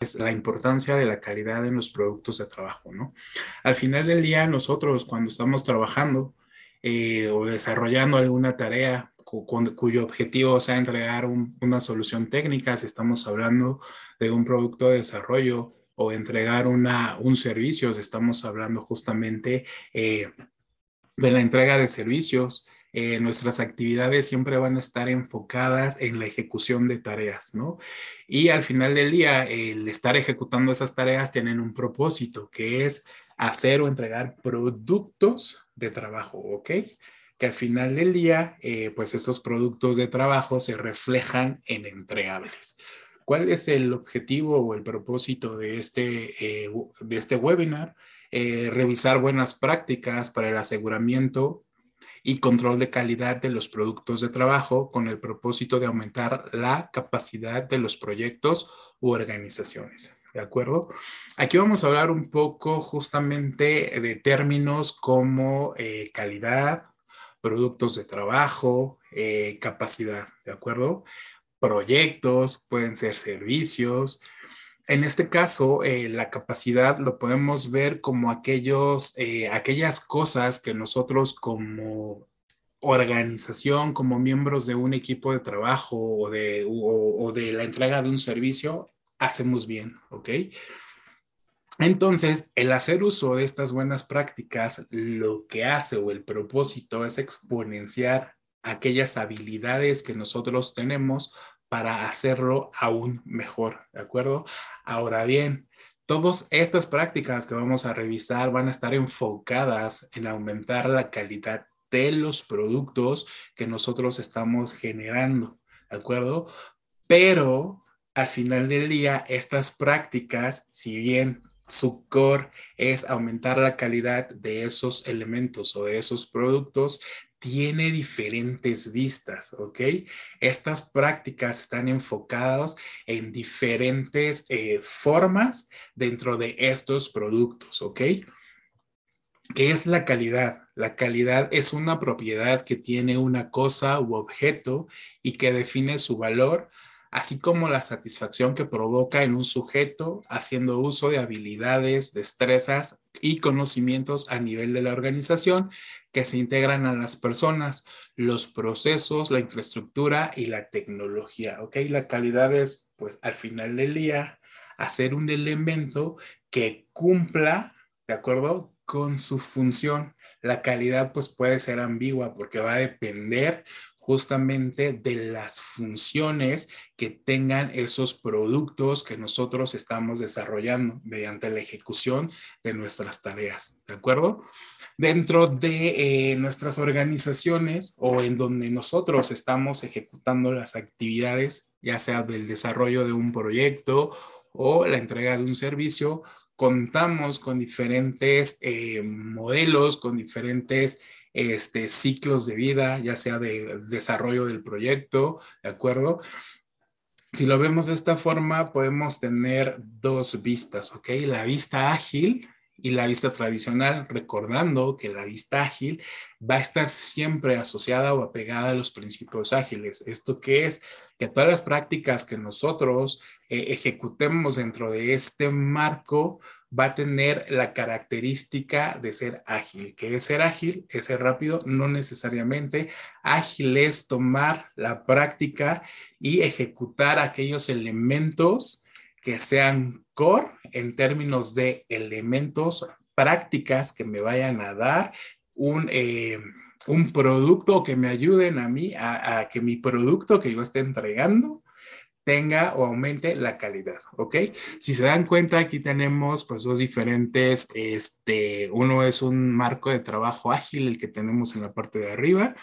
es la importancia de la calidad en los productos de trabajo, ¿no? Al final del día, nosotros cuando estamos trabajando eh, o desarrollando alguna tarea cuyo objetivo sea entregar una solución técnica, si estamos hablando de un producto de desarrollo o entregar una, un servicio, si estamos hablando justamente eh, de la entrega de servicios, eh, nuestras actividades siempre van a estar enfocadas en la ejecución de tareas, ¿no? Y al final del día, el estar ejecutando esas tareas tienen un propósito, que es hacer o entregar productos de trabajo, ¿ok? Que al final del día, eh, pues esos productos de trabajo se reflejan en entregables. ¿Cuál es el objetivo o el propósito de este, eh, de este webinar? revisar buenas prácticas para el aseguramiento y control de calidad de los productos de trabajo con el propósito de aumentar la capacidad de los proyectos u organizaciones. ¿De acuerdo? Aquí vamos a hablar un poco justamente de términos como eh, calidad, productos de trabajo, eh, capacidad, ¿de acuerdo? Proyectos, pueden ser servicios, en este caso, eh, la capacidad lo podemos ver como aquellos, eh, aquellas cosas que nosotros como organización, como miembros de un equipo de trabajo o de, o de la entrega de un servicio, hacemos bien, ¿ok? Entonces, el hacer uso de estas buenas prácticas, lo que hace o el propósito es exponenciar aquellas habilidades que nosotros tenemos para hacerlo aún mejor, ¿de acuerdo? Ahora bien, todas estas prácticas que vamos a revisar van a estar enfocadas en aumentar la calidad de los productos que nosotros estamos generando, ¿de acuerdo? Pero al final del día, estas prácticas, si bien su core es aumentar la calidad de esos elementos o de esos productos, tiene diferentes vistas, ¿ok? Estas prácticas están enfocadas en diferentes eh, formas dentro de estos productos, ¿ok? ¿Qué es la calidad? La calidad es una propiedad que tiene una cosa u objeto y que define su valor así como la satisfacción que provoca en un sujeto haciendo uso de habilidades, destrezas y conocimientos a nivel de la organización que se integran a las personas, los procesos, la infraestructura y la tecnología. ¿Ok? La calidad es, pues, al final del día, hacer un elemento que cumpla, ¿de acuerdo? Con su función. La calidad, pues, puede ser ambigua porque va a depender justamente de las funciones que tengan esos productos que nosotros estamos desarrollando mediante la ejecución de nuestras tareas, ¿de acuerdo? Dentro de eh, nuestras organizaciones o en donde nosotros estamos ejecutando las actividades, ya sea del desarrollo de un proyecto o la entrega de un servicio, contamos con diferentes eh, modelos, con diferentes este, ciclos de vida, ya sea de desarrollo del proyecto, ¿de acuerdo? Si lo vemos de esta forma, podemos tener dos vistas, ¿ok? La vista ágil y la vista tradicional, recordando que la vista ágil va a estar siempre asociada o apegada a los principios ágiles. ¿Esto qué es? Que todas las prácticas que nosotros eh, ejecutemos dentro de este marco va a tener la característica de ser ágil. ¿Qué es ser ágil? Es ser rápido, no necesariamente. Ágil es tomar la práctica y ejecutar aquellos elementos que sean core en términos de elementos, prácticas que me vayan a dar un, eh, un producto que me ayuden a mí, a, a que mi producto que yo esté entregando tenga o aumente la calidad, ¿ok? Si se dan cuenta, aquí tenemos pues dos diferentes, este, uno es un marco de trabajo ágil, el que tenemos en la parte de arriba,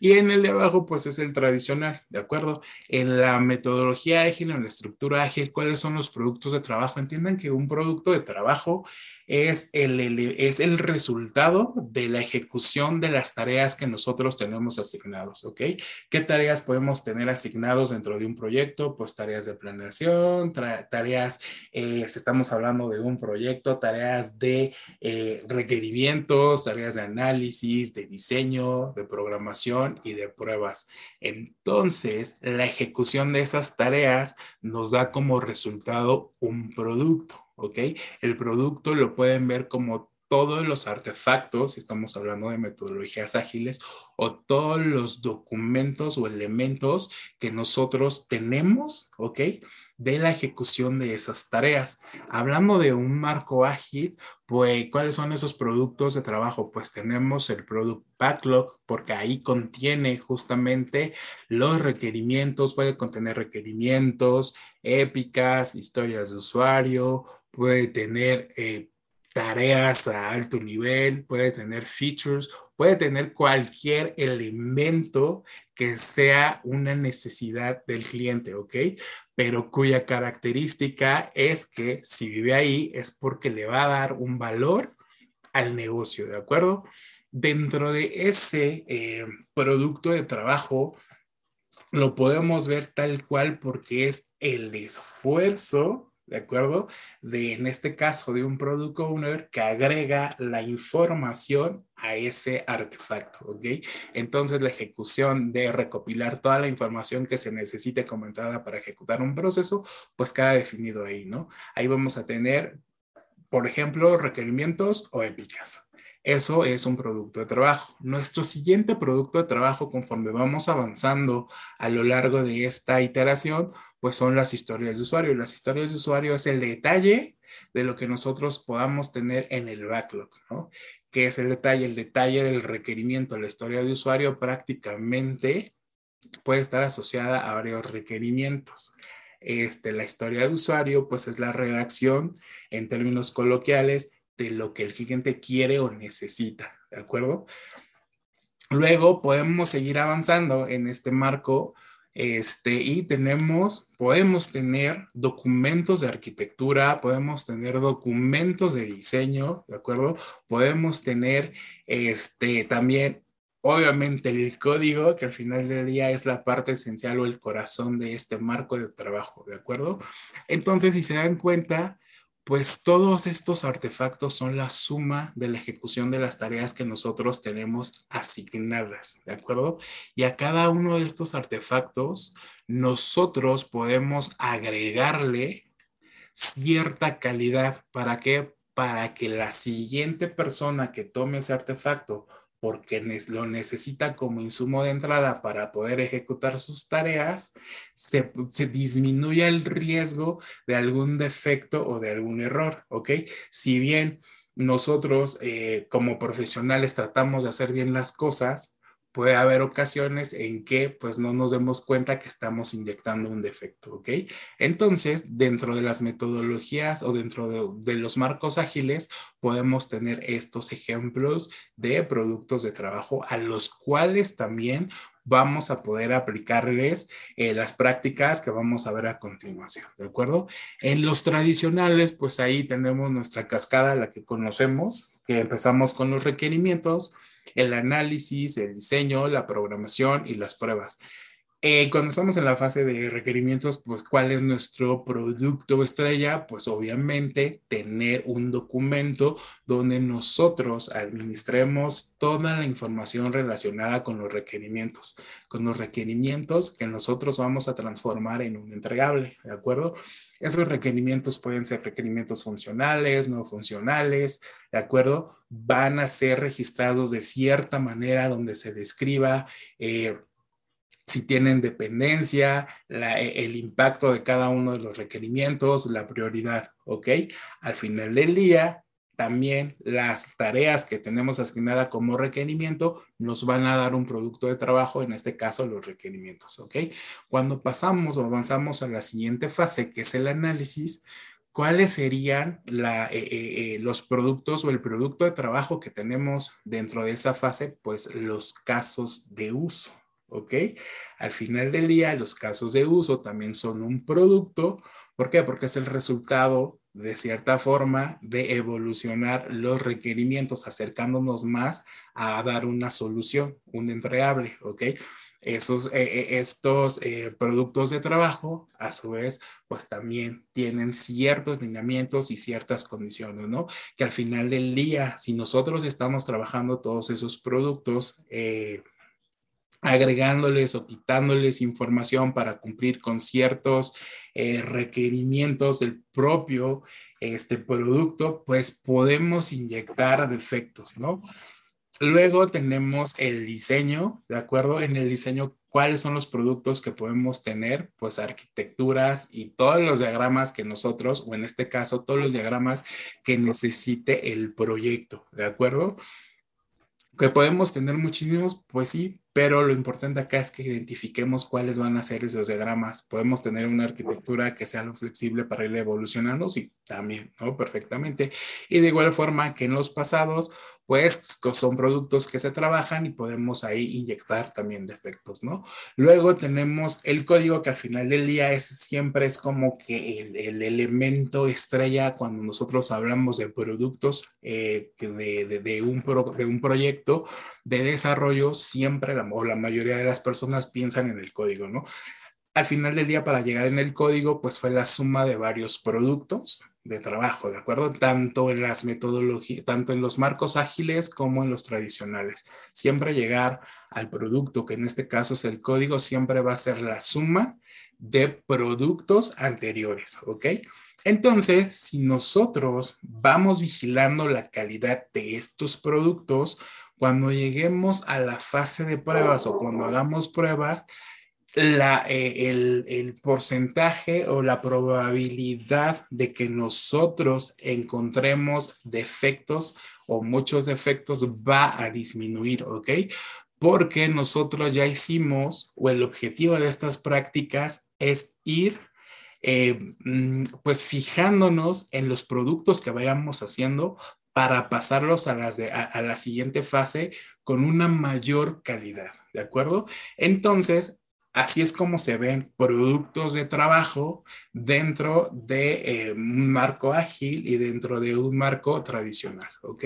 y en el de abajo pues es el tradicional, ¿de acuerdo? En la metodología ágil, en la estructura ágil, ¿cuáles son los productos de trabajo? Entiendan que un producto de trabajo es el, es el resultado de la ejecución de las tareas que nosotros tenemos asignados, ¿ok? ¿Qué tareas podemos tener asignados dentro de un proyecto? pues tareas de planeación, tareas, eh, si estamos hablando de un proyecto, tareas de eh, requerimientos, tareas de análisis, de diseño, de programación y de pruebas. Entonces, la ejecución de esas tareas nos da como resultado un producto, ¿ok? El producto lo pueden ver como todos los artefactos, si estamos hablando de metodologías ágiles, o todos los documentos o elementos que nosotros tenemos, ¿ok? De la ejecución de esas tareas. Hablando de un marco ágil, pues, ¿cuáles son esos productos de trabajo? Pues tenemos el Product Backlog, porque ahí contiene justamente los requerimientos, puede contener requerimientos, épicas, historias de usuario, puede tener... Eh, tareas a alto nivel, puede tener features, puede tener cualquier elemento que sea una necesidad del cliente, ¿ok? Pero cuya característica es que si vive ahí es porque le va a dar un valor al negocio, ¿de acuerdo? Dentro de ese eh, producto de trabajo, lo podemos ver tal cual porque es el esfuerzo ¿de acuerdo? De, en este caso, de un product owner que agrega la información a ese artefacto, ¿ok? Entonces, la ejecución de recopilar toda la información que se necesite como entrada para ejecutar un proceso, pues queda definido ahí, ¿no? Ahí vamos a tener, por ejemplo, requerimientos o épicas. Eso es un producto de trabajo. Nuestro siguiente producto de trabajo, conforme vamos avanzando a lo largo de esta iteración, pues son las historias de usuario. Las historias de usuario es el detalle de lo que nosotros podamos tener en el backlog, ¿no? ¿Qué es el detalle? El detalle del requerimiento. La historia de usuario prácticamente puede estar asociada a varios requerimientos. Este, la historia de usuario, pues es la redacción en términos coloquiales de lo que el cliente quiere o necesita, ¿de acuerdo? Luego podemos seguir avanzando en este marco este, y tenemos, podemos tener documentos de arquitectura, podemos tener documentos de diseño, ¿de acuerdo? Podemos tener este, también, obviamente, el código, que al final del día es la parte esencial o el corazón de este marco de trabajo, ¿de acuerdo? Entonces, si se dan cuenta, pues todos estos artefactos son la suma de la ejecución de las tareas que nosotros tenemos asignadas, ¿de acuerdo? Y a cada uno de estos artefactos nosotros podemos agregarle cierta calidad. ¿Para qué? Para que la siguiente persona que tome ese artefacto porque lo necesita como insumo de entrada para poder ejecutar sus tareas, se, disminuye el riesgo de algún defecto o de algún error, ¿ok? Si bien nosotros eh, como profesionales tratamos de hacer bien las cosas, puede haber ocasiones en que pues no nos demos cuenta que estamos inyectando un defecto, ¿ok? Entonces, dentro de las metodologías o dentro de, de, los marcos ágiles, podemos tener estos ejemplos de productos de trabajo a los cuales también vamos a poder aplicarles eh, las prácticas que vamos a ver a continuación, ¿de acuerdo? En los tradicionales, pues ahí tenemos nuestra cascada, la que conocemos, que empezamos con los requerimientos, el análisis, el diseño, la programación y las pruebas. Eh, cuando estamos en la fase de requerimientos, pues cuál es nuestro producto estrella, pues obviamente tener un documento donde nosotros administremos toda la información relacionada con los requerimientos, con los requerimientos que nosotros vamos a transformar en un entregable, ¿de acuerdo? Esos requerimientos pueden ser requerimientos funcionales, no funcionales, ¿de acuerdo? Van a ser registrados de cierta manera donde se describa eh, si tienen dependencia, e, el impacto de cada uno de los requerimientos, la prioridad, ¿ok? Al final del día, también las tareas que tenemos asignadas como requerimiento nos van a dar un producto de trabajo, en este caso los requerimientos, ¿ok? Cuando pasamos o avanzamos a la siguiente fase, que es el análisis, ¿cuáles serían la, eh, eh, los productos o el producto de trabajo que tenemos dentro de esa fase? Pues los casos de uso, ¿ok? Al final del día, los casos de uso también son un producto. ¿Por qué? Porque es el resultado, de cierta forma, de evolucionar los requerimientos, acercándonos más a dar una solución, un entregable, ¿ok? esos, eh, eh, estos eh, productos de trabajo, a su vez, pues también tienen ciertos lineamientos y ciertas condiciones, ¿no? Que al final del día, si nosotros estamos trabajando todos esos productos, agregándoles o quitándoles información para cumplir con ciertos requerimientos del propio este producto, pues podemos inyectar defectos, ¿no? Luego tenemos el diseño, ¿de acuerdo? En el diseño, ¿cuáles son los productos que podemos tener? Pues arquitecturas y todos los diagramas que nosotros, o en este caso, todos los diagramas que necesite el proyecto, ¿de acuerdo? Que podemos tener muchísimos, pues sí, pero lo importante acá es que identifiquemos cuáles van a ser esos diagramas. Podemos tener una arquitectura que sea lo flexible para ir evolucionando, sí, también, ¿no? Perfectamente. Y de igual forma que en los pasados, pues son productos que se trabajan y podemos ahí inyectar también defectos, ¿no? Luego tenemos el código que al final del día es, siempre es como que el, elemento estrella cuando nosotros hablamos de productos eh, de, de, un de un proyecto de desarrollo, siempre la o la mayoría de las personas piensan en el código, ¿no? Al final del día, para llegar en el código, pues fue la suma de varios productos de trabajo, ¿de acuerdo? Tanto en las metodologías, tanto en los marcos ágiles como en los tradicionales. Siempre llegar al producto, que en este caso es el código, siempre va a ser la suma de productos anteriores, ¿ok? Entonces, si nosotros vamos vigilando la calidad de estos productos, cuando lleguemos a la fase de pruebas o cuando hagamos pruebas, la, eh, el, el, porcentaje o la probabilidad de que nosotros encontremos defectos o muchos defectos va a disminuir, ¿ok? Porque nosotros ya hicimos o el objetivo de estas prácticas es ir eh, mm, pues fijándonos en los productos que vayamos haciendo para pasarlos a, las a, la siguiente fase con una mayor calidad, ¿de acuerdo? Entonces, así es como se ven productos de trabajo dentro de eh, un marco ágil y dentro de un marco tradicional, ¿ok?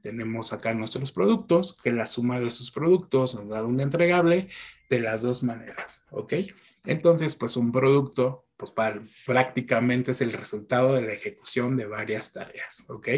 Tenemos acá nuestros productos, que la suma de esos productos nos da un entregable de las dos maneras, ¿ok? Entonces, pues un producto, pues prácticamente es el resultado de la ejecución de varias tareas, ¿ok?